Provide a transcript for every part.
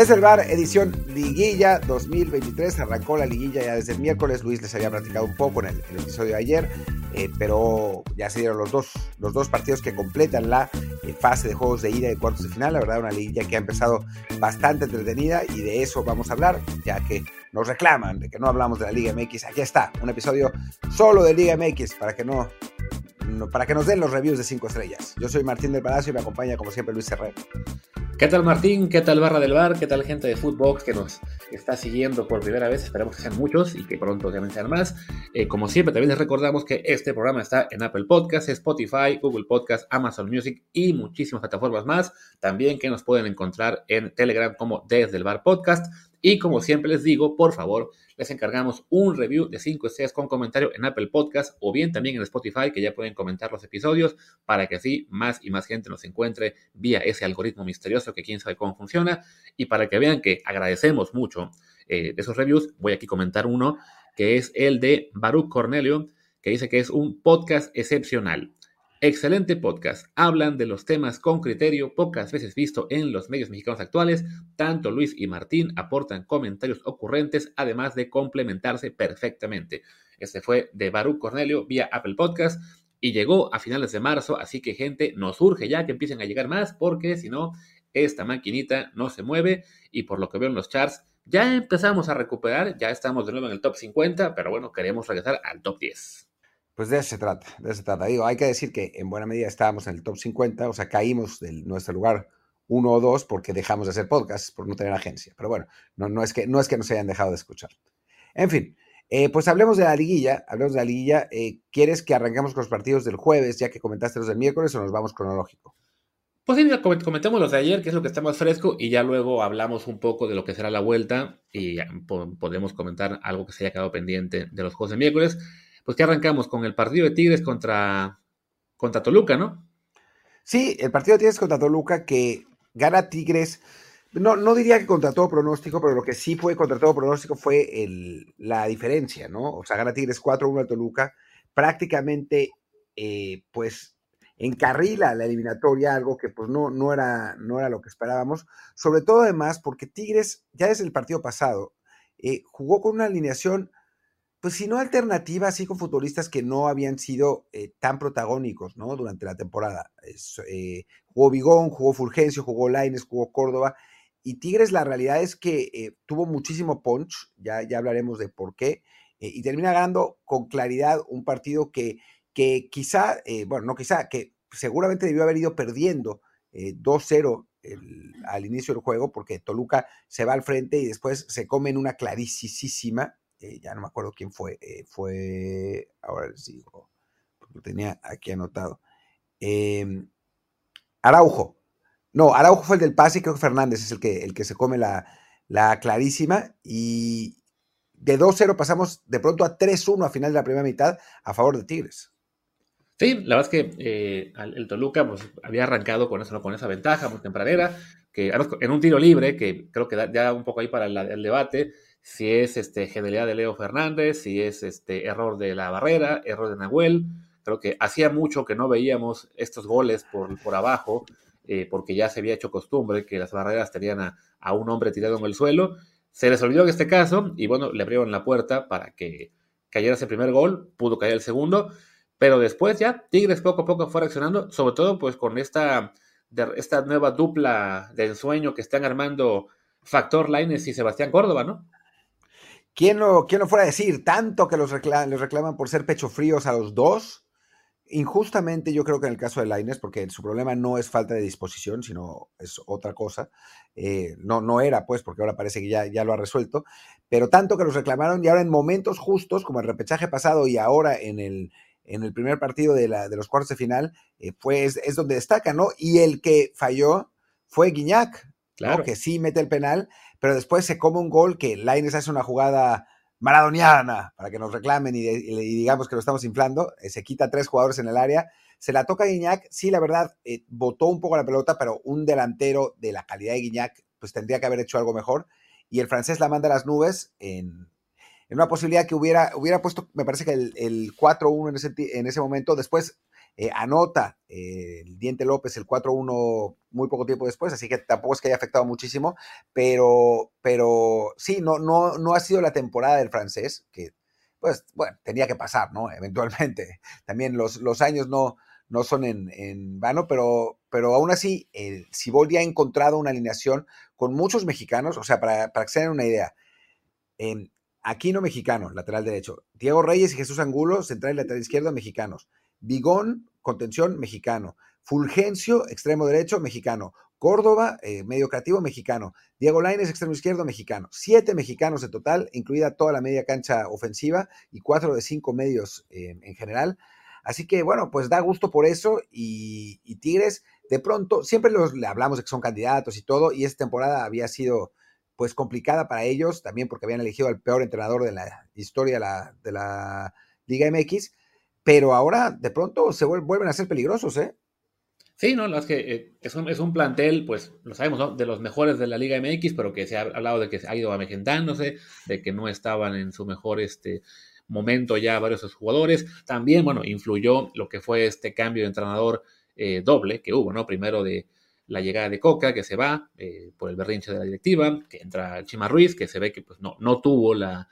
Desde el bar, edición Liguilla 2023. Arrancó la liguilla ya desde el miércoles. Luis les había platicado un poco en el, el episodio de ayer, eh, pero ya se dieron los dos, los dos partidos que completan la eh, fase de juegos de ida y cuartos de final. La verdad, una liguilla que ha empezado bastante entretenida y de eso vamos a hablar, ya que nos reclaman de que no hablamos de la Liga MX. Aquí está, un episodio solo de Liga MX para que Para que nos den los reviews de 5 estrellas. Yo soy Martín del Palacio y me acompaña como siempre Luis Herrera. ¿Qué tal Martín? ¿Qué tal Barra del Bar? ¿Qué tal gente de Footbox que nos está siguiendo por primera vez? Esperamos que sean muchos y que pronto obviamente sean más. Eh, como siempre, también les recordamos que este programa está en Apple Podcasts, Spotify, Google Podcasts, Amazon Music y muchísimas plataformas más. También que nos pueden encontrar en Telegram como Desde el Bar Podcast. Y como siempre les digo, por favor, les encargamos un review de 5 estrellas con comentario en Apple Podcast o bien también en Spotify, que ya pueden comentar los episodios para que así más y más gente nos encuentre vía ese algoritmo misterioso que quién sabe cómo funciona. Y para que vean que agradecemos mucho eh, de esos reviews, voy aquí a comentar uno que es el de Baruch Cornelio, que dice que es un podcast excepcional. Excelente podcast. Hablan de los temas con criterio, pocas veces visto en los medios mexicanos actuales. Tanto Luis y Martín aportan comentarios ocurrentes, además de complementarse perfectamente. Este fue de Baruch Cornelio vía Apple Podcast y llegó a finales de marzo, así que gente, nos urge ya que empiecen a llegar más, porque si no, esta maquinita no se mueve y por lo que veo en los charts, ya empezamos a recuperar, ya estamos de nuevo en el top 50, pero bueno, queremos regresar al top 10. Pues de eso se trata, de eso se trata. Digo, hay que decir que en buena medida estábamos en el top 50, o sea, caímos de nuestro lugar uno o dos porque dejamos de hacer podcast, por no tener agencia. Pero bueno, no, es, que, no es nos hayan dejado de escuchar. En fin, eh, pues hablemos de la liguilla, hablemos de la liguilla. Eh, ¿Quieres que arranquemos con los partidos del jueves, ya que comentaste los del miércoles, o nos vamos cronológico? Pues sí, comentemos los de ayer, que es lo que está más fresco, y ya luego hablamos un poco de lo que será la vuelta y podemos comentar algo que se haya quedado pendiente de los juegos de miércoles. Pues que arrancamos con el partido de Tigres contra, contra Toluca, ¿no? Sí, el partido de Tigres contra Toluca que gana Tigres. No, no diría que contra todo pronóstico, pero lo que sí fue contra todo pronóstico fue la diferencia, ¿no? O sea, gana Tigres 4-1 a Toluca. Prácticamente, eh, pues, encarrila la eliminatoria, algo que pues no, no, era, no era lo que esperábamos. Sobre todo, además, porque Tigres, ya desde el partido pasado, eh, jugó con una alineación pues si no alternativa, así con futbolistas que no habían sido eh, tan protagónicos, ¿no? Durante la temporada. Eh, jugó Vigón, jugó Fulgencio, jugó Laines, jugó Córdoba. Y Tigres, la realidad es que eh, tuvo muchísimo punch, ya, ya hablaremos de por qué, y termina ganando con claridad un partido que, que quizá, bueno, no quizá, que seguramente debió haber ido perdiendo eh, 2-0 el- al inicio del juego, porque Toluca se va al frente y después se come en una clarísima, eh, ya no me acuerdo quién fue, eh, fue, ahora les digo, porque lo tenía aquí anotado, eh, Araujo, no, Araujo fue el del pase creo que Fernández es el que, el que se come la, la clarísima y de 2-0 pasamos de pronto a 3-1 a final de la primera mitad a favor de Tigres. Sí, la verdad es que eh, el Toluca pues, había arrancado con, eso, con esa ventaja muy tempranera, que en un tiro libre, que creo que da ya un poco ahí para el debate, si es este, genialidad de Leo Fernández, si es este, error de la barrera, error de Nahuel. Creo que hacía mucho que no veíamos estos goles por, por abajo, eh, porque ya se había hecho costumbre que las barreras tenían a, a un hombre tirado en el suelo. Se les olvidó en este caso, y bueno, le abrieron la puerta para que cayera ese primer gol, pudo caer el segundo, pero después ya Tigres poco a poco fue reaccionando, sobre todo pues con esta, esta nueva dupla de ensueño que están armando Factor Laines y Sebastián Córdoba, ¿no? ¿Quién lo, quién lo fuera a decir? Tanto que los recla- reclaman por ser pecho fríos a los dos. injustamente yo creo que en el caso de Laines, porque su problema no es falta de disposición, sino es otra cosa. Eh, no, no era, pues, porque ahora parece que ya, ya lo ha resuelto. Pero tanto que los reclamaron y ahora en momentos justos, como el repechaje pasado y ahora en el, en el primer partido de, la, de los cuartos de final, eh, pues es donde destaca, ¿no? Y el que falló fue Guiñac, claro. que sí mete el penal, pero después se come un gol que Laines hace una jugada maradoniana, para que nos reclamen y, digamos que lo estamos inflando, eh, se quita tres jugadores en el área, se la toca a Guiñac, sí, la verdad, eh, botó un poco la pelota, pero un delantero de la calidad de Guiñac, pues tendría que haber hecho algo mejor, y el francés la manda a las nubes en, una posibilidad que hubiera, hubiera puesto, me parece que el, el 4-1 en ese, en ese momento, después eh, anota eh, el Diente López el 4-1 muy poco tiempo después, así que tampoco es que haya afectado muchísimo, pero, pero sí, no, no, no ha sido la temporada del francés, que pues bueno, tenía que pasar, ¿no? Eventualmente. También los, los años no, no son en, vano, pero, pero aún así, el Ciboldi ha encontrado una alineación con muchos mexicanos, o sea, para, para que se den una idea. en Aquino mexicano, lateral derecho. Diego Reyes y Jesús Angulo, central y lateral izquierdo, mexicanos. Bigón, contención, mexicano. Fulgencio, extremo derecho, mexicano. Córdoba, eh, medio creativo, mexicano. Diego Laines, extremo izquierdo, mexicano. Siete mexicanos en total, incluida toda la media cancha ofensiva y cuatro de cinco medios eh, en general. Así que, bueno, pues da gusto por eso. Y, Tigres, de pronto, siempre los, le hablamos de que son candidatos y todo, y esta temporada había sido pues complicada para ellos, también porque habían elegido al peor entrenador de la historia de la Liga MX pero ahora de pronto se vuelven a ser peligrosos, ¿eh? Sí, no, es que eh, es, un, es un plantel, pues lo sabemos, ¿no? de los mejores de la Liga MX, pero que se ha hablado de que ha ido avejentándose, de que no estaban en su mejor este, momento ya varios jugadores. También, bueno, influyó lo que fue este cambio de entrenador eh, doble que hubo, ¿no? Primero de la llegada de Coca, que se va eh, por el berrinche de la directiva, que entra Chima Ruiz, que se ve que pues, no, no tuvo la,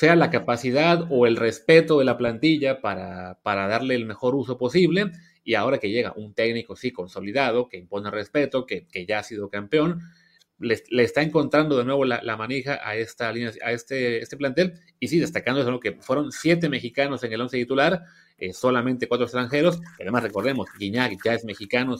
sea la capacidad o el respeto de la plantilla para, para darle el mejor uso posible. Y ahora que llega un técnico, sí, consolidado, que impone respeto, que, que ya ha sido campeón, le, está encontrando de nuevo la, manija a esta línea, a este, este plantel. Y sí, destacando eso, que fueron siete mexicanos en el once titular, eh, solamente cuatro extranjeros. Además, recordemos, Guiñac ya es mexicano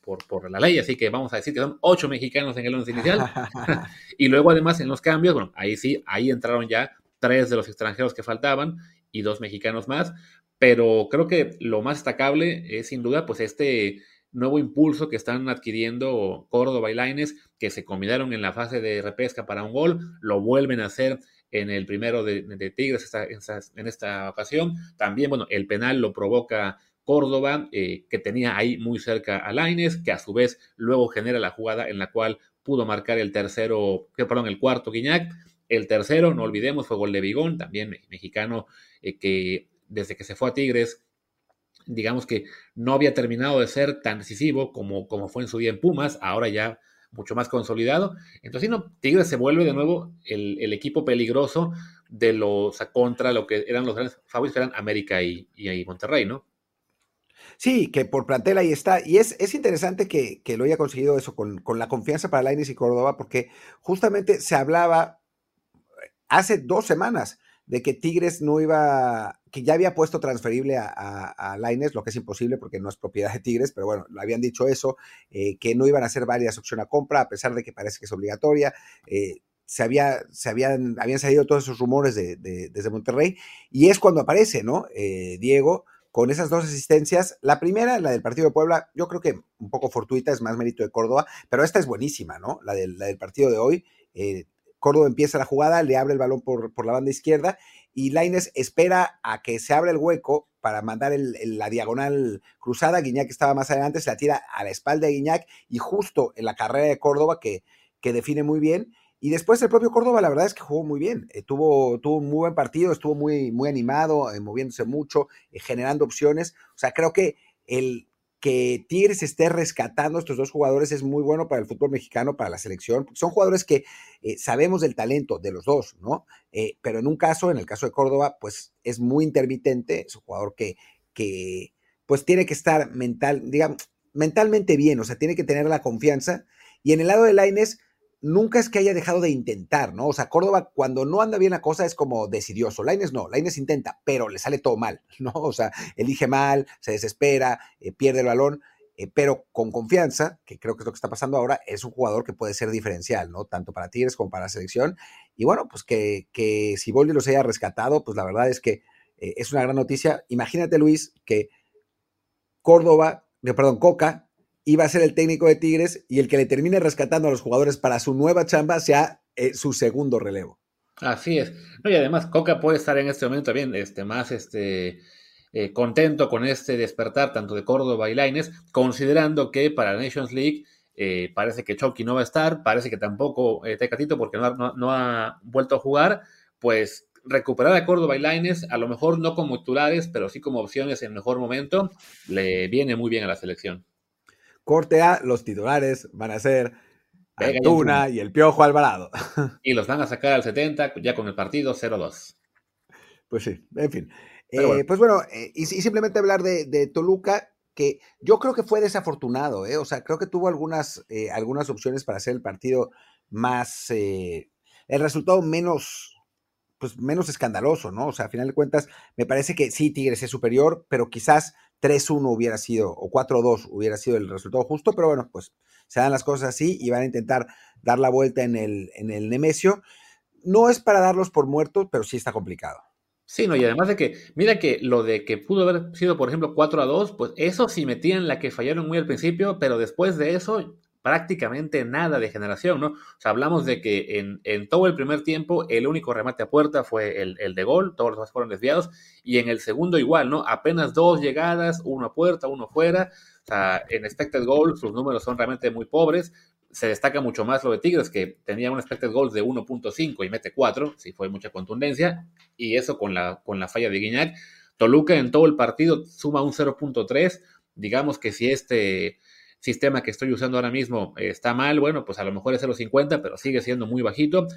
por, por, la ley, así que vamos a decir que son ocho mexicanos en el once inicial. y luego, además, en los cambios, bueno, ahí sí, ahí entraron ya tres de los extranjeros que faltaban y dos mexicanos más, pero creo que lo más destacable es sin duda pues este nuevo impulso que están adquiriendo Córdoba y Laines, que se combinaron en la fase de repesca para un gol, lo vuelven a hacer en el primero de, Tigres en esta ocasión. También, bueno, el penal lo provoca Córdoba, eh, que tenía ahí muy cerca a Laines, que a su vez luego genera la jugada en la cual pudo marcar el tercero, perdón, el cuarto Guiñac. El tercero, no olvidemos, fue gol de Bigón, también mexicano, eh, que desde que se fue a Tigres, digamos que no había terminado de ser tan decisivo como, como fue en su día en Pumas, ahora ya mucho más consolidado. Entonces, no, Tigres se vuelve de nuevo el, equipo peligroso de los contra lo que eran los grandes favoritos, que eran América y, y, Monterrey, ¿no? Sí, que por plantel ahí está. Y es, es interesante que, lo haya conseguido eso con, con la confianza para Lainez y Córdoba, porque justamente se hablaba hace dos semanas de que Tigres no iba, que ya había puesto transferible a, a, lo que es imposible porque no es propiedad de Tigres, pero bueno, le habían dicho eso, eh, que no iban a hacer varias opciones a compra, a pesar de que parece que es obligatoria. Eh, se, había, se habían, habían salido todos esos rumores de, desde Monterrey, y es cuando aparece, ¿no? Eh, Diego, con esas dos asistencias. La primera, la del partido de Puebla, yo creo que un poco fortuita, es más mérito de Córdoba, pero esta es buenísima, ¿no? La del, la del partido de hoy. Córdoba empieza la jugada, le abre el balón por, la banda izquierda y Laines espera a que se abra el hueco para mandar la diagonal cruzada. Guiñac estaba más adelante, se la tira a la espalda de Guiñac y justo en la carrera de Córdoba que, que define muy bien. Y después el propio Córdoba, la verdad es que jugó muy bien. Eh, tuvo, tuvo un muy buen partido, estuvo muy, muy animado, eh, moviéndose mucho, eh, generando opciones. O sea, creo que el, que Tigres esté rescatando estos dos jugadores es muy bueno para el fútbol mexicano, para la selección. Son jugadores que eh, sabemos del talento de los dos, ¿no? Eh, pero en un caso, en el caso de Córdoba, pues es muy intermitente, es un jugador que, que pues tiene que estar mental, digamos, mentalmente bien, o sea, tiene que tener la confianza. Y en el lado de Laines, nunca es que haya dejado de intentar, ¿no? O sea, Córdoba cuando no anda bien la cosa es como decidioso. Laines no, Laines intenta, pero le sale todo mal, ¿no? O sea, elige mal, se desespera, eh, pierde el balón, eh, pero con confianza, que creo que es lo que está pasando ahora, es un jugador que puede ser diferencial, ¿no? Tanto para Tigres como para la selección. Y bueno, pues que, que si Boldi los haya rescatado, pues la verdad es que eh, es una gran noticia. Imagínate, Luis, que Córdoba, perdón, Coca, iba a ser el técnico de Tigres y el que le termine rescatando a los jugadores para su nueva chamba sea eh, su segundo relevo. Así es. No, y además, Coca puede estar en este momento también este, más este, eh, contento con este despertar tanto de Córdoba y Laines, considerando que para la Nations League eh, parece que Chucky no va a estar, parece que tampoco Tecatito porque no, ha vuelto a jugar, pues recuperar a Córdoba y Laines, a lo mejor no como titulares, pero sí como opciones en mejor momento, le viene muy bien a la selección. Corte A, los titulares van a ser Antuna y el Piojo Alvarado. Y los van a sacar al 70 ya con el partido 0-2. Pues sí, en fin. Eh, pues bueno, eh, y, simplemente hablar de, Toluca, que yo creo que fue desafortunado, ¿eh? o sea, creo que tuvo algunas, eh, algunas opciones para hacer el partido más, el resultado menos, pues menos escandaloso, ¿no? O sea, a final de cuentas, me parece que sí, Tigres es superior, pero quizás 3-1 hubiera sido, o 4-2 hubiera sido el resultado justo, pero bueno, pues se dan las cosas así y van a intentar dar la vuelta en el, en el Nemesio. No es para darlos por muertos, pero sí está complicado. Sí, no, y además de que, mira que lo de que pudo haber sido, por ejemplo, 4 a 2, pues eso sí metían la que fallaron muy al principio, pero después de eso prácticamente nada de generación, ¿no? O sea, hablamos de que en, en todo el primer tiempo el único remate a puerta fue el, el, de gol, todos los demás fueron desviados, y en el segundo igual, ¿no? Apenas dos llegadas, uno a puerta, uno fuera, o sea, en expected goals sus números son realmente muy pobres, se destaca mucho más lo de Tigres, que tenía un expected goals de 1.5 y mete 4, sí fue mucha contundencia, y eso con la, con la falla de Guiñac. Toluca en todo el partido suma un 0.3, digamos que si este sistema que estoy usando ahora mismo está mal, bueno, pues a lo mejor es 0.50, pero sigue siendo muy bajito.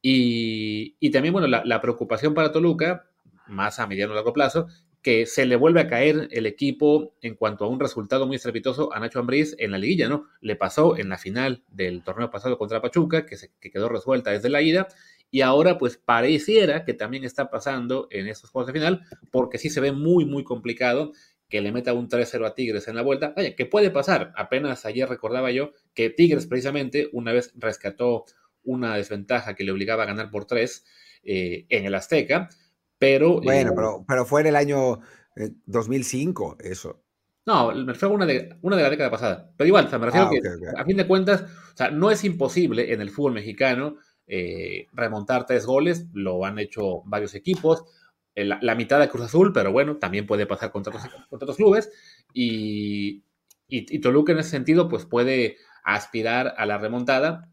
Y, y también, bueno, la, la, preocupación para Toluca, más a mediano o largo plazo, que se le vuelve a caer el equipo en cuanto a un resultado muy estrepitoso a Nacho Ambriz en la liguilla, ¿no? Le pasó en la final del torneo pasado contra Pachuca, que, se, que quedó resuelta desde la ida, y ahora pues pareciera que también está pasando en estos juegos de final, porque sí se ve muy, muy complicado que le meta un 3-0 a Tigres en la vuelta. Oye, ¿qué puede pasar? Apenas ayer recordaba yo que Tigres precisamente una vez rescató una desventaja que le obligaba a ganar por 3 eh, en el Azteca, pero... Bueno, eh, pero, pero, fue en el año 2005 eh, eso. No, me refiero a una de, una de la década pasada. Pero igual, o sea, me refiero ah, que okay. a fin de cuentas, o sea, no es imposible en el fútbol mexicano eh, remontar tres goles, lo han hecho varios equipos la, la, mitad de Cruz Azul, pero bueno, también puede pasar contra otros, contra otros clubes. Y, y, y, Toluca en ese sentido, pues puede aspirar a la remontada.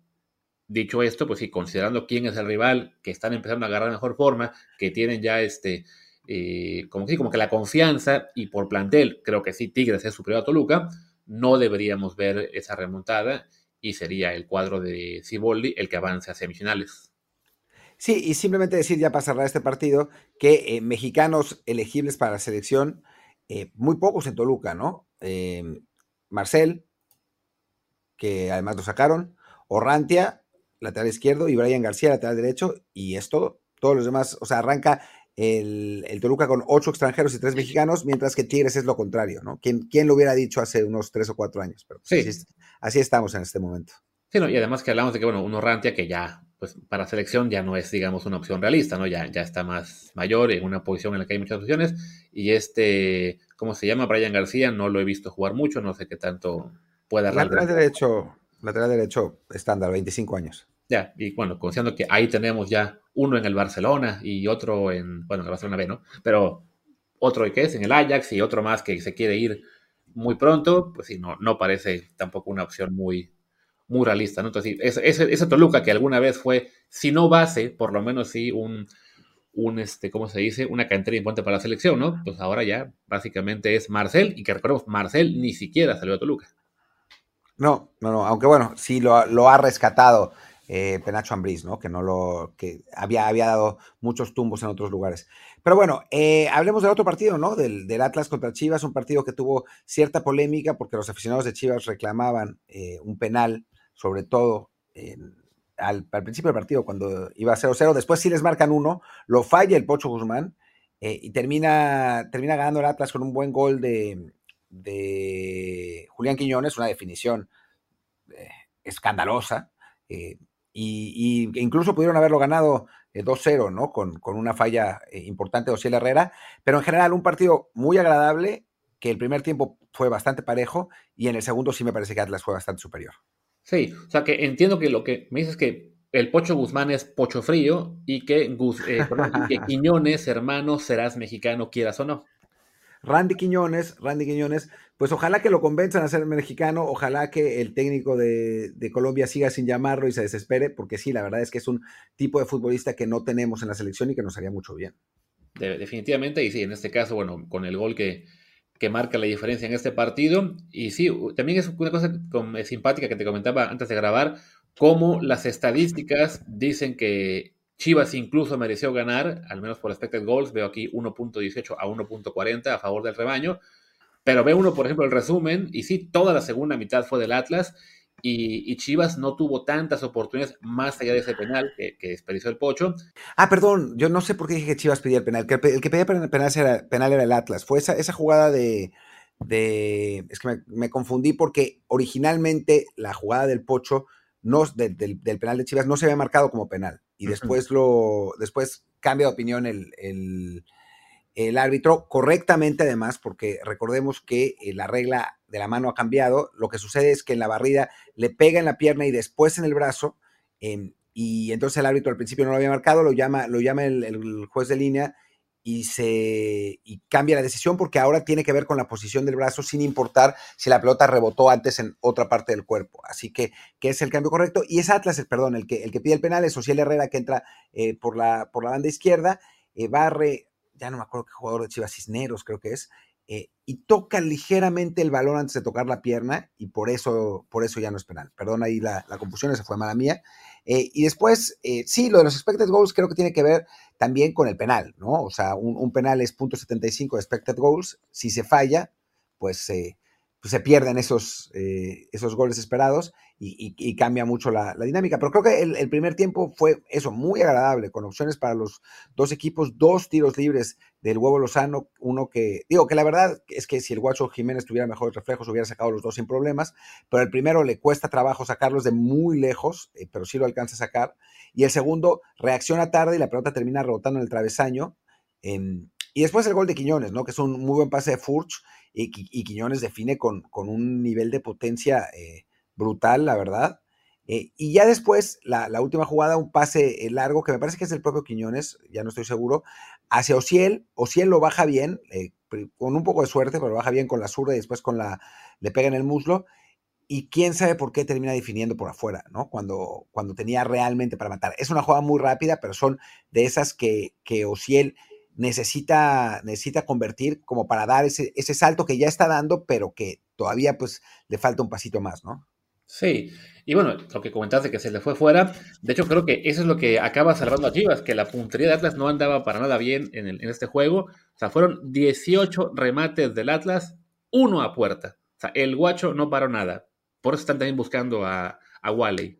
Dicho esto, pues sí, considerando quién es el rival, que están empezando a agarrar mejor forma, que tienen ya este, eh, como, que, como que la confianza y por plantel, creo que sí, Tigres es superior a Toluca, no deberíamos ver esa remontada y sería el cuadro de Ciboldi el que avance a semifinales. Sí, y simplemente decir ya para cerrar este partido que eh, mexicanos elegibles para la selección, eh, muy pocos en Toluca, ¿no? Eh, Marcel, que además lo sacaron, Orrantia, lateral izquierdo, y Brian García, lateral derecho, y es todo. Todos los demás, o sea, arranca el, el, Toluca con ocho extranjeros y tres mexicanos, mientras que Tigres es lo contrario, ¿no? ¿Quién, quién lo hubiera dicho hace unos tres o cuatro años? Pero pues, sí. así, así, estamos en este momento. Sí, no, y además que hablamos de que, bueno, un Orrantia que ya pues para selección ya no es, digamos, una opción realista, ¿no? Ya, ya está más mayor, en una posición en la que hay muchas opciones. Y este, ¿cómo se llama? Brian García, no lo he visto jugar mucho, no sé qué tanto pueda Lateral derecho, lateral derecho estándar, 25 años. Ya, y bueno, considerando que ahí tenemos ya uno en el Barcelona y otro en, bueno, en el Barcelona B, ¿no? Pero otro que es en el Ajax y otro más que se quiere ir muy pronto, pues sí, no, no parece tampoco una opción muy, muy realista, ¿no? Entonces, ese, ese, ese, Toluca que alguna vez fue, si no base, por lo menos sí un, un este, ¿cómo se dice? Una cantera importante para la selección, ¿no? Pues ahora ya básicamente es Marcel, y que recordemos, Marcel ni siquiera salió a Toluca. No, no, no, aunque bueno, sí lo, lo ha rescatado eh, Penacho Ambriz, ¿no? Que no lo, que había, había dado muchos tumbos en otros lugares. Pero bueno, eh, hablemos del otro partido, ¿no? Del, del, Atlas contra Chivas, un partido que tuvo cierta polémica porque los aficionados de Chivas reclamaban eh, un penal sobre todo al, principio del partido cuando iba 0-0. Después sí les marcan uno, lo falla el Pocho Guzmán eh, y termina, termina ganando el Atlas con un buen gol de, de Julián Quiñones, una definición eh, escandalosa. eh, y, incluso pudieron haberlo ganado eh, 2-0, ¿no? Con, con una falla importante de Ociel Herrera. Pero en general, un partido muy agradable, que el primer tiempo fue bastante parejo y en el segundo sí me parece que Atlas fue bastante superior. Sí, o sea que entiendo que lo que me dices es que el Pocho Guzmán es Pocho Frío y que, eh, perdón, y que Quiñones, hermano, serás mexicano, quieras o no. Randy Quiñones, Randy Quiñones, pues ojalá que lo convenzan a ser mexicano, ojalá que el técnico de, de, Colombia siga sin llamarlo y se desespere, porque sí, la verdad es que es un tipo de futbolista que no tenemos en la selección y que nos haría mucho bien. De, definitivamente, y sí, en este caso, bueno, con el gol que, que marca la diferencia en este partido, y sí, también es una cosa simpática que te comentaba antes de grabar, cómo las estadísticas dicen que Chivas incluso mereció ganar, al menos por expected goals, veo aquí 1.18 a 1.40 a favor del rebaño, pero ve uno, por ejemplo, el resumen, y sí, toda la segunda mitad fue del Atlas, y, y Chivas no tuvo tantas oportunidades más allá de ese penal que, que desperdició el Pocho. Ah, perdón, yo no sé por qué dije que Chivas pedía el penal, que el que pedía penal era, penal era el Atlas, fue esa, esa jugada de, de, es que me, me confundí porque originalmente la jugada del Pocho no, de, del, del, penal de Chivas no se había marcado como penal y después lo después cambia de opinión el, el, el, árbitro correctamente además porque recordemos que eh, la regla de la mano ha cambiado lo que sucede es que en la barrida le pega en la pierna y después en el brazo eh, y entonces el árbitro al principio no lo había marcado lo llama lo llama el, juez de línea y se y cambia la decisión porque ahora tiene que ver con la posición del brazo sin importar si la pelota rebotó antes en otra parte del cuerpo. Así que, que es el cambio correcto. Y es Atlas, perdón, el que, el que pide el penal, es Social Herrera que entra eh, por, la, por la banda izquierda, eh, barre, ya no me acuerdo qué jugador de Chivas Cisneros creo que es, eh, y toca ligeramente el balón antes de tocar la pierna y por eso, por eso ya no es penal. Perdón ahí la, la confusión, esa fue mala mía. Eh, y después, eh, sí, lo de los expected goals creo que tiene que ver también con el penal, ¿no? O sea, un, un penal es .75 de expected goals. Si se falla, pues, eh, pues se pierden esos, eh, esos goles esperados y, y, y cambia mucho la, dinámica. Pero creo que el, primer tiempo fue eso, muy agradable, con opciones para los dos equipos, dos tiros libres del huevo Lozano, uno que, digo que la verdad es que si el Guacho Jiménez tuviera mejores reflejos, hubiera sacado los dos sin problemas, pero el primero le cuesta trabajo sacarlos de muy lejos, eh, pero sí lo alcanza a sacar, y el segundo reacciona tarde y la pelota termina rebotando en el travesaño. Y después el gol de Quiñones, ¿no? Que es un muy buen pase de Furch y, Quiñones define con, con, un nivel de potencia eh, brutal, la verdad. Eh, y ya después, la, última jugada, un pase largo, que me parece que es el propio Quiñones, ya no estoy seguro, hacia Ociel. Ociel lo baja bien, eh, con un poco de suerte, pero lo baja bien con la zurda y después con la, le pega en el muslo. Y quién sabe por qué termina definiendo por afuera, ¿no? Cuando, cuando tenía realmente para matar. Es una jugada muy rápida, pero son de esas que, que Ociel necesita, necesita convertir como para dar ese, ese salto que ya está dando, pero que todavía pues le falta un pasito más, ¿no? Sí, y bueno, lo que comentaste que se le fue fuera, de hecho creo que eso es lo que acaba salvando a Chivas, que la puntería de Atlas no andaba para nada bien en, en este juego, o sea, fueron 18 remates del Atlas, uno a puerta, o sea, el guacho no paró nada, por eso están también buscando a, a Wally.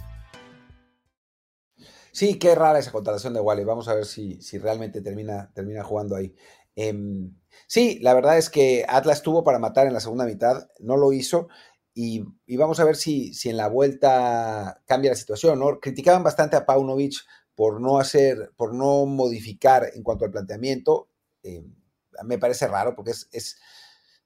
Sí, qué rara esa contratación de Wally. Vamos a ver si, si realmente termina, termina jugando ahí. Eh, sí, la verdad es que Atlas tuvo para matar en la segunda mitad, no lo hizo. y, vamos a ver si, si en la vuelta cambia la situación, ¿no? Criticaban bastante a Paunovic por no hacer, por no modificar en cuanto al planteamiento. Eh, me parece raro porque es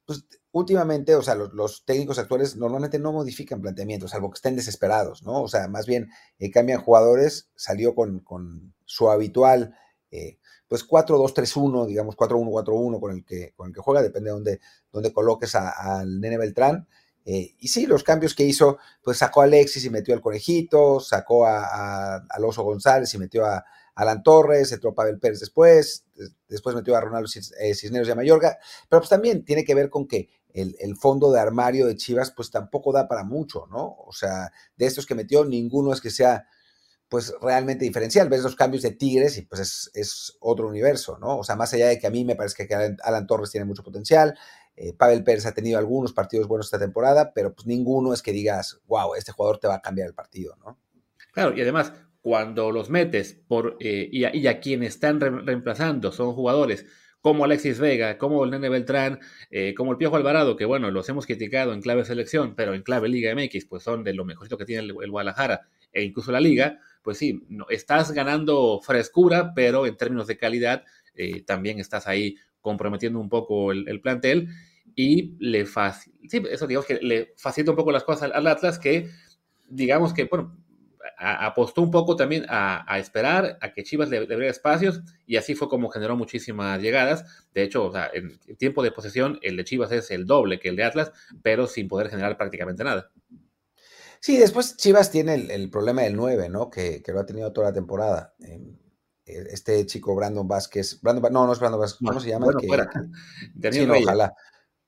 pues, últimamente, o sea, los, técnicos actuales normalmente no modifican planteamientos, salvo que estén desesperados, ¿no? O sea, más bien eh, cambian jugadores, salió con, con su habitual, eh, pues 4-2-3-1, digamos 4-1-4-1 con el que, con el que juega, depende de dónde, dónde coloques al Nene Beltrán. Eh, y sí, los cambios que hizo, pues sacó a Alexis y metió al Conejito, sacó a, a, Oso González y metió a, Alan Torres, entró Pavel Pérez después, después metió a Ronaldo eh, Cisneros y a Mayorga, pero pues también tiene que ver con que el, fondo de armario de Chivas pues tampoco da para mucho, ¿no? O sea, de estos que metió, ninguno es que sea pues realmente diferencial. Ves los cambios de Tigres y pues es, otro universo, ¿no? O sea, más allá de que a mí me parece que Alan Torres tiene mucho potencial, eh, Pavel Pérez ha tenido algunos partidos buenos esta temporada, pero pues ninguno es que digas, wow, este jugador te va a cambiar el partido, ¿no? Claro, y además, cuando los metes por, eh, y, a, quienes están reemplazando son jugadores como Alexis Vega, como el Nene Beltrán, eh, como el Piojo Alvarado, que bueno, los hemos criticado en clave selección, pero en clave Liga MX, pues son de lo mejorcito que tiene el, Guadalajara e incluso la Liga, pues sí, no, estás ganando frescura, pero en términos de calidad también estás ahí comprometiendo un poco el, plantel y le facilita, eso digamos que le facilita un poco las cosas al, Atlas que digamos que, bueno, apostó un poco también a, esperar a que Chivas le, le, espacios y así fue como generó muchísimas llegadas. De hecho, o sea, tiempo de posesión el de Chivas es el doble que el de Atlas, pero sin poder generar prácticamente nada. Sí, después Chivas tiene el, problema del 9, ¿no? Que, que, lo ha tenido toda la temporada. Em, eh, este chico Brandon Vázquez, Brandon, no, no es Brandon Vázquez, ¿cómo se llama? Bueno, fuera. Daniel Reyes. ojalá.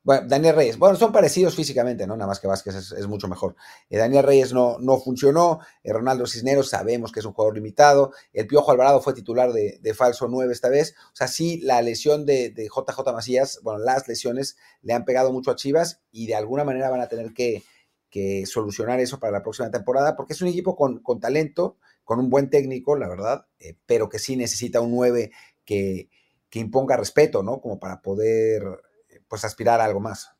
Bueno, Daniel Reyes, bueno, son parecidos físicamente, ¿no? Nada más que Vázquez es, mucho mejor. Eh, Daniel Reyes no, no funcionó, eh, Ronaldo Cisneros sabemos que es un jugador limitado, el Piojo Alvarado fue titular de, falso 9 esta vez, o sea, sí, la lesión de, JJ Macías, bueno, las lesiones le han pegado mucho a Chivas y de alguna manera van a tener que, solucionar eso para la próxima temporada, porque es un equipo con, con talento, con un buen técnico, la verdad, eh, pero que sí necesita un 9 que, imponga respeto, ¿no? Como para poder, pues, aspirar a algo más.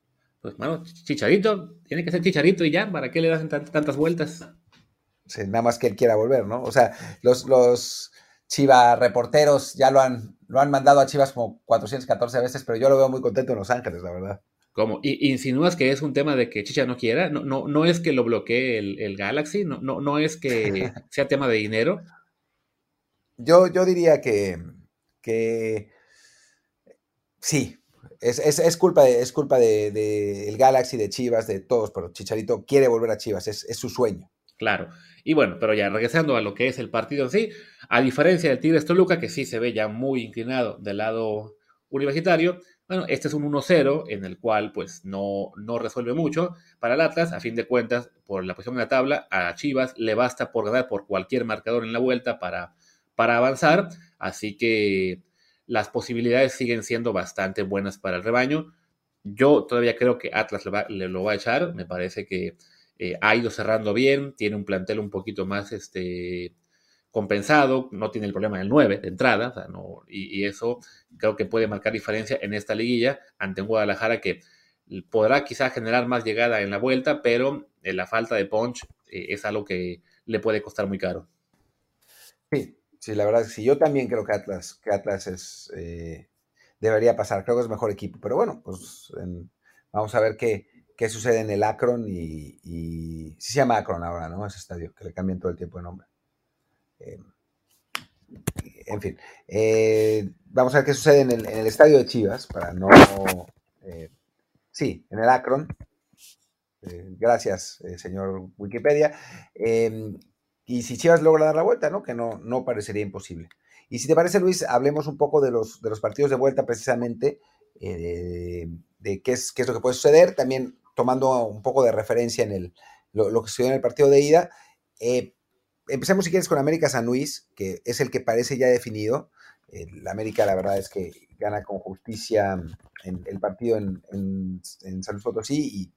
Pues, bueno, Chicharito, tiene que ser Chicharito y ya, ¿para qué le das tantas vueltas? nada más que él quiera volver, ¿no? O sea, los, los Chivas reporteros ya lo han, lo han mandado a Chivas como 414 veces, pero yo lo veo muy contento en Los Ángeles, la verdad. ¿Cómo? ¿Y, ¿Insinúas que es un tema de que Chicha no quiera? ¿No, no, no es que lo bloquee el, Galaxy? ¿No, no, ¿No es que sea tema de dinero? Yo, yo diría que, que sí, es, es, culpa, de, es culpa de, el Galaxy, de Chivas, de todos, pero Chicharito quiere volver a Chivas, es, es, su sueño. Claro. Y bueno, pero ya regresando a lo que es el partido en sí, a diferencia del Tigres Toluca, que sí se ve ya muy inclinado del lado universitario, bueno, este es un 1-0 en el cual pues no, no resuelve mucho para el Atlas. A fin de cuentas, por la posición en la tabla, a Chivas le basta por ganar por cualquier marcador en la vuelta para, para avanzar. Así que las posibilidades siguen siendo bastante buenas para el rebaño. Yo todavía creo que Atlas le, lo va a echar. Me parece que eh, ha ido cerrando bien. Tiene un plantel un poquito más este, compensado, no tiene el problema del 9 de entrada, y, eso creo que puede marcar diferencia en esta liguilla ante un Guadalajara que podrá quizá generar más llegada en la vuelta, pero eh, la falta de punch eh, es algo que le puede costar muy caro. Sí, sí, la verdad es que sí, yo también creo que Atlas, que Atlas es, eh, debería pasar, creo que es mejor equipo, pero bueno, pues vamos a ver qué, qué sucede en el Akron y, sí se llama Akron ahora, ¿no? Ese estadio, que le cambian todo el tiempo de nombre. Eh, en fin, eh, vamos a ver qué sucede en el, estadio de Chivas para no... Eh, sí, en el Akron. gracias, señor Wikipedia. Y si Chivas logra dar la vuelta, ¿no? Que no, no parecería imposible. Y si te parece, Luis, hablemos un poco de los, de los partidos de vuelta precisamente, de, qué, es, qué es lo que puede suceder, también tomando un poco de referencia en el, lo, que sucedió en el partido de ida. Eh, empecemos si quieres con América San Luis, que es el que parece ya definido. La América, la verdad es que gana con justicia en el partido en, San Luis Potosí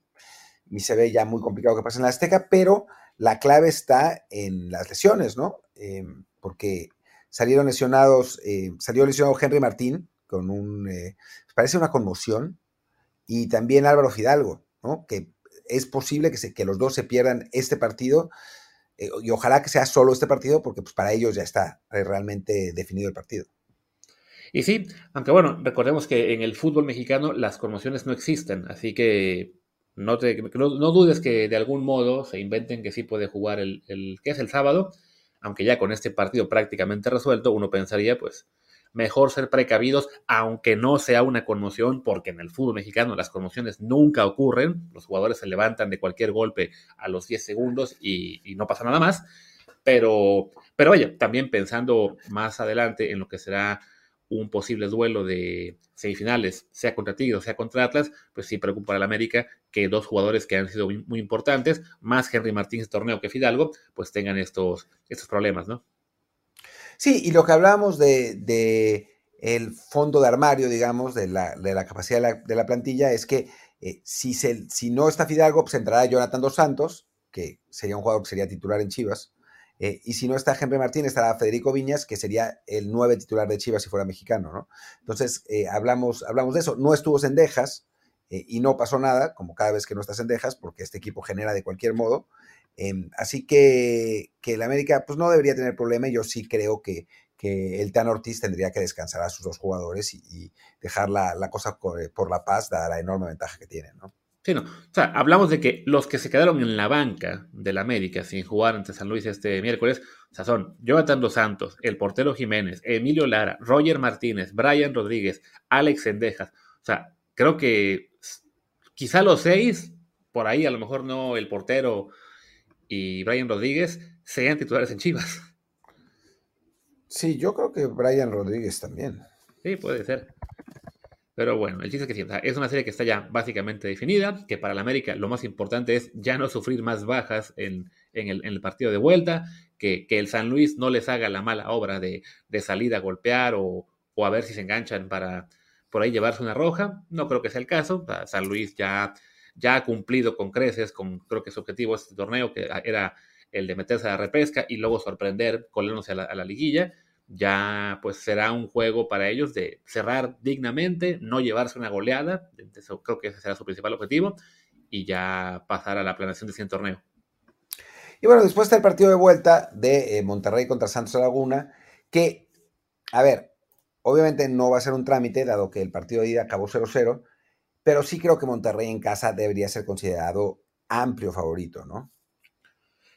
y, y, se ve ya muy complicado que pase en la Azteca, pero la clave está en las lesiones, ¿no? Em, porque salieron lesionados, eh, salió lesionado Henry Martín con un, eh, parece una conmoción, y también Álvaro Fidalgo, ¿no? Que es posible que los dos se pierdan este partido eh, y ojalá que sea solo este partido porque pues, para ellos ya está realmente definido el partido. Y sí, aunque bueno, recordemos que en el fútbol mexicano las conmociones no existen, así que no, te, no, dudes que de algún modo se inventen que sí puede jugar el, el que es el sábado, aunque ya con este partido prácticamente resuelto, uno pensaría pues mejor ser precavidos, aunque no sea una conmoción, porque en el fútbol mexicano las conmociones nunca ocurren, los jugadores se levantan de cualquier golpe a los 10 segundos y, no pasa nada más, pero, pero vaya, también pensando más adelante en lo que será un posible duelo de semifinales, sea contra Tigres, sea contra Atlas, pues sí preocupa al América que dos jugadores que han sido muy, importantes, más Henry Martínez torneo que Fidalgo, pues tengan estos, estos problemas, ¿no? Sí, y lo que hablamos de, el fondo de armario, digamos, de la, de la capacidad de la, plantilla, es que eh, si, se, si no está Fidalgo, pues entrará Jonathan Dos Santos, que sería un jugador que sería titular en Chivas. Eh, y si no está Henry Martín, estará Federico Viñas, que sería el nueve titular de Chivas si fuera mexicano, ¿no? Entonces, eh, hablamos, hablamos de eso. No estuvo Sendejas y no pasó nada, como cada vez que no está Sendejas, porque este equipo genera de cualquier modo. Em, así que, el América pues no debería tener problema. Yo sí creo que, que el Tan Ortiz tendría que descansar a sus dos jugadores y, dejar la, cosa eh, por, la paz, dada la enorme ventaja que tienen, ¿no? Sí, no. O sea, hablamos de que los que se quedaron en la banca del América sin jugar ante San Luis este miércoles, o sea, son Jonathan Dos Santos, el portero Jiménez, Emilio Lara, Roger Martínez, Brian Rodríguez, Alex Sendejas. O sea, creo que quizá los seis, por ahí a lo mejor no el portero y Brian Rodríguez sean titulares en Chivas. Sí, yo creo que Brian Rodríguez también. Sí, puede ser. Pero bueno, el chiste es que sí, es una serie que está ya básicamente definida, que para la América lo más importante es ya no sufrir más bajas en, el, partido de vuelta, que, el San Luis no les haga la mala obra de, salir a golpear o, o, a ver si se enganchan para por ahí llevarse una roja. No creo que sea el caso. San Luis ya ya ha cumplido con creces, con creo que su objetivo este torneo, que era el de meterse a la repesca y luego sorprender colándose a la, a la liguilla, ya pues será un juego para ellos de cerrar dignamente, no llevarse una goleada, eso creo que ese será su principal objetivo, y ya pasar a la planeación de ese torneo. Y bueno, después está el partido de vuelta de eh, Monterrey contra Santos Laguna, que, a ver, obviamente no va a ser un trámite, dado que el partido de ida acabó 0-0, pero sí creo que Monterrey en casa debería ser considerado amplio favorito, ¿no?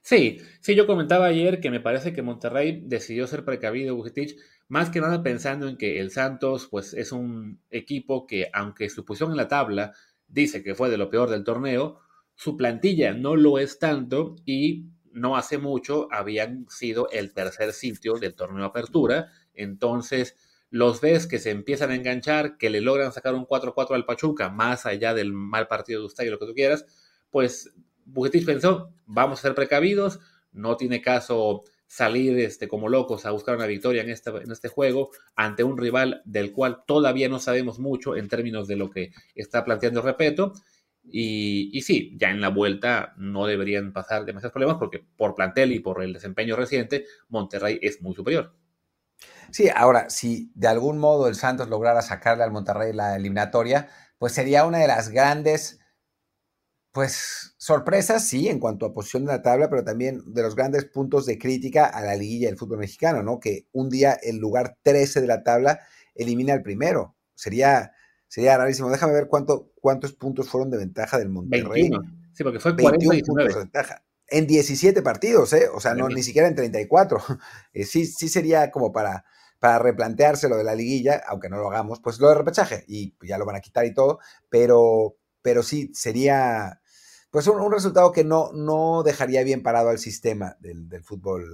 Sí, sí, yo comentaba ayer que me parece que Monterrey decidió ser precavido, Bucetich, más que nada pensando en que el Santos, pues es un equipo que, aunque su posición en la tabla dice que fue de lo peor del torneo, su plantilla no lo es tanto y no hace mucho habían sido el tercer sitio del torneo Apertura, entonces los ves que se empiezan a enganchar, que le logran sacar un 4-4 al Pachuca, más allá del mal partido de usted y lo que tú quieras, pues Bugetich pensó, vamos a ser precavidos, no tiene caso salir este, como locos a buscar una victoria en este, en este juego ante un rival del cual todavía no sabemos mucho en términos de lo que está planteando Repeto. Y, y sí, ya en la vuelta no deberían pasar demasiados problemas porque por plantel y por el desempeño reciente, Monterrey es muy superior. Sí, ahora, si de algún modo el Santos lograra sacarle al Monterrey la eliminatoria, pues sería una de las grandes, pues, sorpresas, sí, en cuanto a posición de la tabla, pero también de los grandes puntos de crítica a la liguilla del fútbol mexicano, ¿no? Que un día el lugar 13 de la tabla elimina al primero. Sería, sería rarísimo. Déjame ver cuánto, cuántos puntos fueron de ventaja del Monterrey. Sí, porque fue 41 puntos de ventaja en 17 partidos, ¿eh? O sea, no, ni siquiera en 34. Eh, sí, sí sería como para, para replantearse lo de la liguilla, aunque no lo hagamos, pues lo de repechaje, y ya lo van a quitar y todo, pero, pero sí, sería pues un, resultado que no, no dejaría bien parado al sistema del, fútbol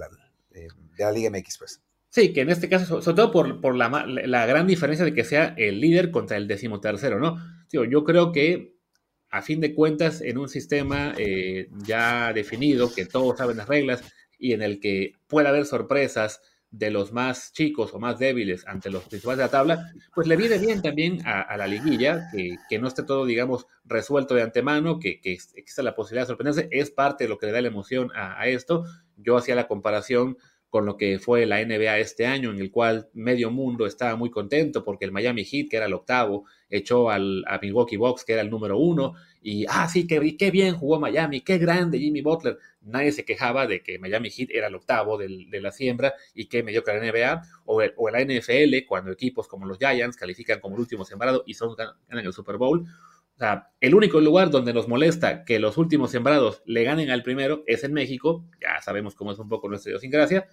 de, la Liga MX, pues. Sí, que en este caso, sobre todo por, por la, la, gran diferencia de que sea el líder contra el decimotercero, ¿no? yo creo que a fin de cuentas, en un sistema eh, ya definido, que todos saben las reglas y en el que puede haber sorpresas de los más chicos o más débiles ante los principales de la tabla, pues le viene bien también a, la liguilla, que, no esté todo, digamos, resuelto de antemano, que, que exista la posibilidad de sorprenderse, es parte de lo que le da la emoción a, esto. Yo hacía la comparación con lo que fue la NBA este año, en el cual medio mundo estaba muy contento porque el Miami Heat, que era el octavo, echó al, a Milwaukee Bucks, que era el número uno, y ah, sí, qué, qué bien jugó Miami, qué grande Jimmy Butler. Nadie se quejaba de que Miami Heat era el octavo de la siembra y que mediocre la NBA, o, el, o la NFL, cuando equipos como los Giants califican como el último sembrado y son ganan el Super Bowl. O sea, el único lugar donde nos molesta que los últimos sembrados le ganen al primero es en México. Ya sabemos cómo es un poco nuestra idiosincrasia,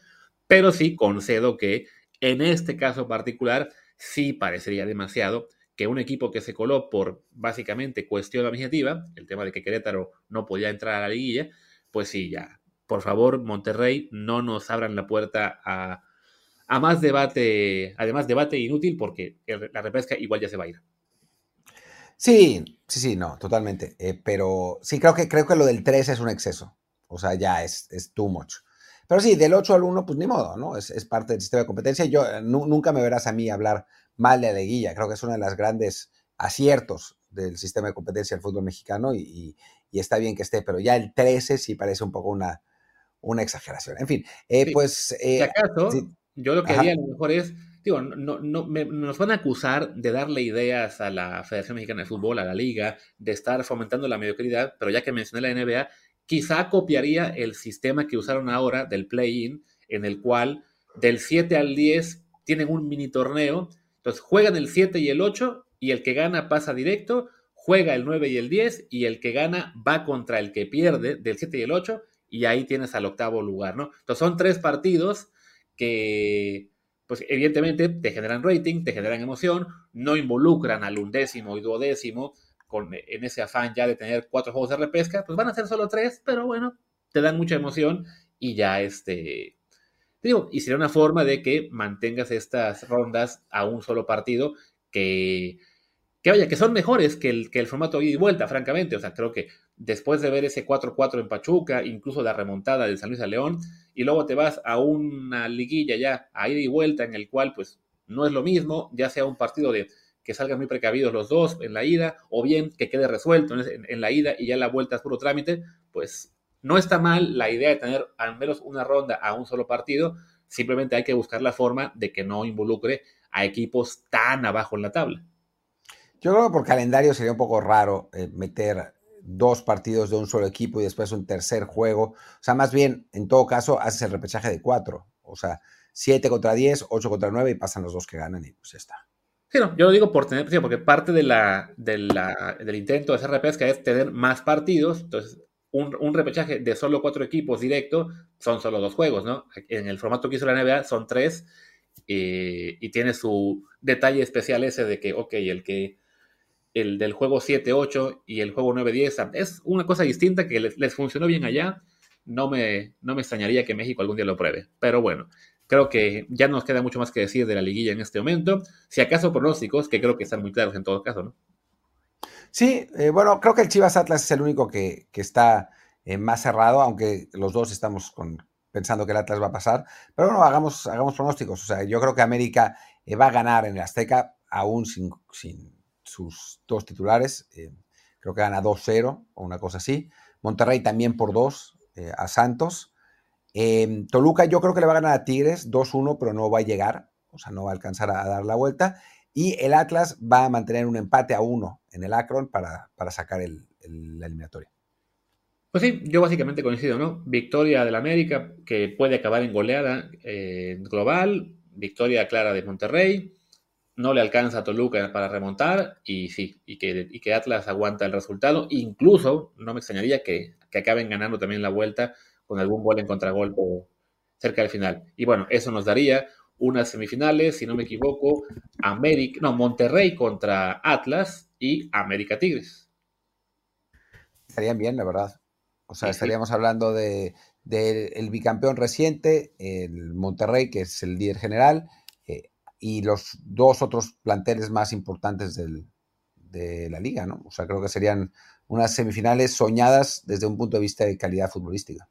pero sí concedo que en este caso particular sí parecería demasiado que un equipo que se coló por básicamente cuestión administrativa, el tema de que Querétaro no podía entrar a la liguilla, pues sí, ya, por favor, Monterrey, no nos abran la puerta a, a más debate, además debate inútil, porque la repesca igual ya se va a ir. Sí, sí, sí, no, totalmente. Eh, pero sí, creo que, creo que lo del 3 es un exceso. O sea, ya es, es too much. Pero sí, del 8 al 1, pues ni modo, ¿no? Es, es parte del sistema de competencia. Yo eh, nunca me verás a mí hablar mal de Aleguilla. Creo que es uno de los grandes aciertos del sistema de competencia del fútbol mexicano y, y, está bien que esté, pero ya el 13 sí parece un poco una, una exageración. En fin, eh, pues... Eh, acaso, yo lo que haría a lo mejor es no, no, nos van a acusar de darle ideas a la Federación Mexicana de Fútbol, a la liga, de estar fomentando la mediocridad, pero ya que mencioné la NBA, quizá copiaría el sistema que usaron ahora del play-in, en el cual del 7 al 10 tienen un mini torneo, entonces juegan el 7 y el 8 y el que gana pasa directo, juega el 9 y el 10 y el que gana va contra el que pierde del 7 y el 8 y ahí tienes al octavo lugar, ¿no? Entonces son tres partidos que pues evidentemente te generan rating, te generan emoción, no involucran al undécimo y duodécimo con, en ese afán ya de tener cuatro juegos de repesca, pues van a ser solo tres, pero bueno, te dan mucha emoción y ya este, digo, y sería una forma de que mantengas estas rondas a un solo partido que, que vaya, que son mejores que el, que el formato ida y vuelta, francamente, o sea, creo que después de ver ese 4-4 en Pachuca, incluso la remontada del San Luis a León, y luego te vas a una liguilla ya a ida y vuelta en el cual pues no es lo mismo, ya sea un partido de que salgan muy precavidos los dos en la ida, o bien que quede resuelto en, la ida y ya la vuelta es puro trámite, pues no está mal la idea de tener al menos una ronda a un solo partido, simplemente hay que buscar la forma de que no involucre a equipos tan abajo en la tabla. Yo creo que por calendario sería un poco raro eh, meter dos partidos de un solo equipo y después un tercer juego. O sea, más bien, en todo caso, haces el repechaje de cuatro. O sea, siete contra diez, ocho contra nueve y pasan los dos que ganan y pues ya está. Sí, no, yo lo digo por tener, porque parte de la, del intento de hacer repesca es tener más partidos. Entonces, un, un, repechaje de solo cuatro equipos directo son solo dos juegos, ¿no? En el formato que hizo la NBA son tres eh, y tiene su detalle especial ese de que, ok, el que el del juego 7-8 y el juego 9-10. Es una cosa distinta que les, funcionó bien allá. No me, no me extrañaría que México algún día lo pruebe. Pero bueno, creo que ya nos queda mucho más que decir de la liguilla en este momento. Si acaso pronósticos, que creo que están muy claros en todo caso, ¿no? Sí, eh, bueno, creo que el Chivas Atlas es el único que, está eh, más cerrado, aunque los dos estamos pensando que el Atlas va a pasar. Pero bueno, hagamos, hagamos pronósticos. O sea, yo creo que América eh, va a ganar en el Azteca, aún sin, sin sus dos titulares. Eh, creo que gana 2-0 o una cosa así. Monterrey también por 2 eh, a Santos. Em, Toluca yo creo que le va a ganar a Tigres 2-1, pero no va a llegar, o sea, no va a alcanzar a, dar la vuelta. Y el Atlas va a mantener un empate a 1 en el Akron para, para sacar el, la eliminatoria. Pues sí, yo básicamente coincido, ¿no? Victoria del América, que puede acabar en goleada eh, global, victoria clara de Monterrey, no le alcanza a Toluca para remontar y sí, y que, que Atlas aguanta el resultado. Incluso no me extrañaría que, acaben ganando también la vuelta con algún gol en contragolpe cerca del final. Y bueno, eso nos daría unas semifinales, si no me equivoco, América, no, Monterrey contra Atlas y América Tigres. Estarían bien, la verdad. O sea, estaríamos hablando de, el bicampeón reciente, el Monterrey, que es el líder general, y los dos otros planteles más importantes de la liga, ¿no? O sea, creo que serían unas semifinales soñadas desde un punto de vista de calidad futbolística.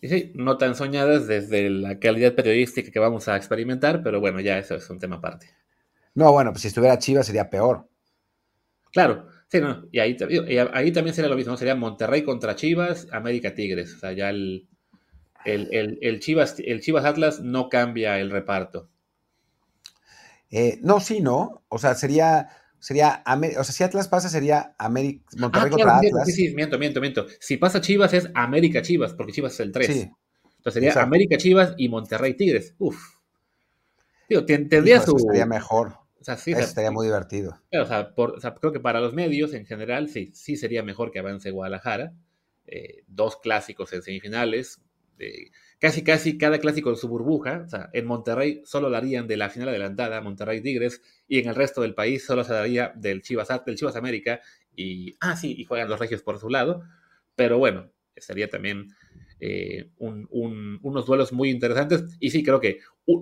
Y sí, no tan soñadas desde la calidad periodística que vamos a experimentar, pero bueno, ya eso es un tema aparte. No, bueno, pues si estuviera Chivas sería peor. Claro, sí, no, y ahí, ahí también sería lo mismo, sería Monterrey contra Chivas, América Tigres, o sea, ya el, el, Chivas, el Chivas Atlas no cambia el reparto. Eh, no, sí, no. O sea, sería, sería, o sea, si Atlas pasa sería América, Monterrey ah, contra Atlas. Sí, sí, miento, miento, miento. Si pasa Chivas es América Chivas, porque Chivas es el 3. Sí. Entonces sería América Chivas y Monterrey Tigres. Uf. Tío, tendría su... Estaría mejor. O sea, sí, estaría muy divertido. o, sea, creo que para los medios en general sí, sí sería mejor que avance Guadalajara. Eh, dos clásicos en semifinales. Casi, casi cada clásico en su burbuja. O sea, en Monterrey solo lo harían de la final adelantada, Monterrey Tigres, y en el resto del país solo se daría del Chivas, del Chivas América. Y, ah, sí, y juegan los Regios por su lado. Pero bueno, sería también eh, unos duelos muy interesantes. Y sí, creo que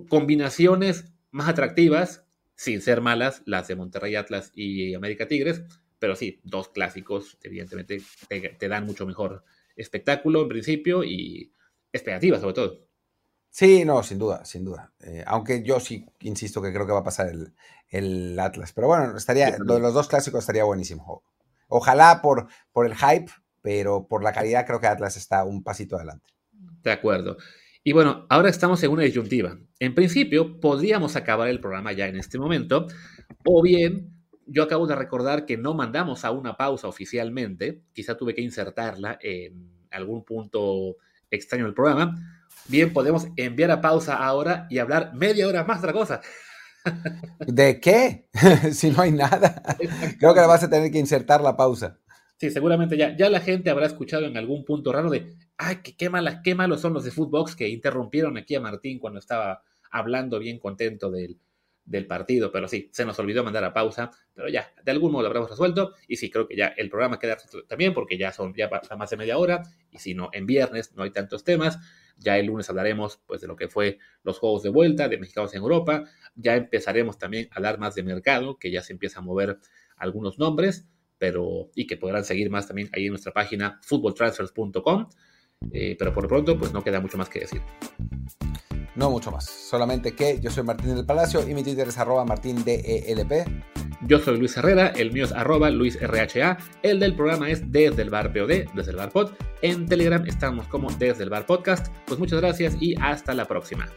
combinaciones más atractivas sin ser malas las de Monterrey Atlas y América Tigres, pero sí, dos clásicos, evidentemente, te, dan mucho mejor espectáculo en principio y expectativa sobre todo. Sí, no, sin duda, sin duda. Eh, aunque yo sí insisto que creo que va a pasar el, Atlas. Pero bueno, estaría, lo de los dos clásicos estaría buenísimo. Ojalá por, por el hype, pero por la calidad creo que Atlas está un pasito adelante. De acuerdo. Y bueno, ahora estamos en una disyuntiva. En principio, podríamos acabar el programa ya en este momento, o bien, yo acabo de recordar que no mandamos a una pausa oficialmente, quizá tuve que insertarla en algún punto extraño del programa. Bien, podemos enviar a pausa ahora y hablar media hora más de otra cosa. ¿De qué? si no hay nada. Creo que vas a tener que insertar la pausa. Sí, seguramente ya, ya la gente habrá escuchado en algún punto raro de, ay, qué, qué, malas, qué malos son los de Footbox que interrumpieron aquí a Martín cuando estaba hablando bien contento del, del partido, pero sí, se nos olvidó mandar a pausa, pero ya, de algún modo lo habremos resuelto, y sí, creo que ya el programa queda también, porque ya son ya más de media hora, y si no, en viernes no hay tantos temas, ya el lunes hablaremos pues de lo que fue los juegos de vuelta de mexicanos en Europa, ya empezaremos también a hablar más de mercado, que ya se empieza a mover algunos nombres, pero y que podrán seguir más también ahí en nuestra página footballtransfers.com. Eh, pero por lo pronto, pues no queda mucho más que decir. No mucho más, solamente que yo soy Martín del Palacio y mi Twitter es arroba martindelp. Yo soy Luis Herrera, el mío es arroba luisrha, el del programa es desde el bar POD, desde el bar pod. En Telegram estamos como desde el bar podcast. Pues muchas gracias y hasta la próxima.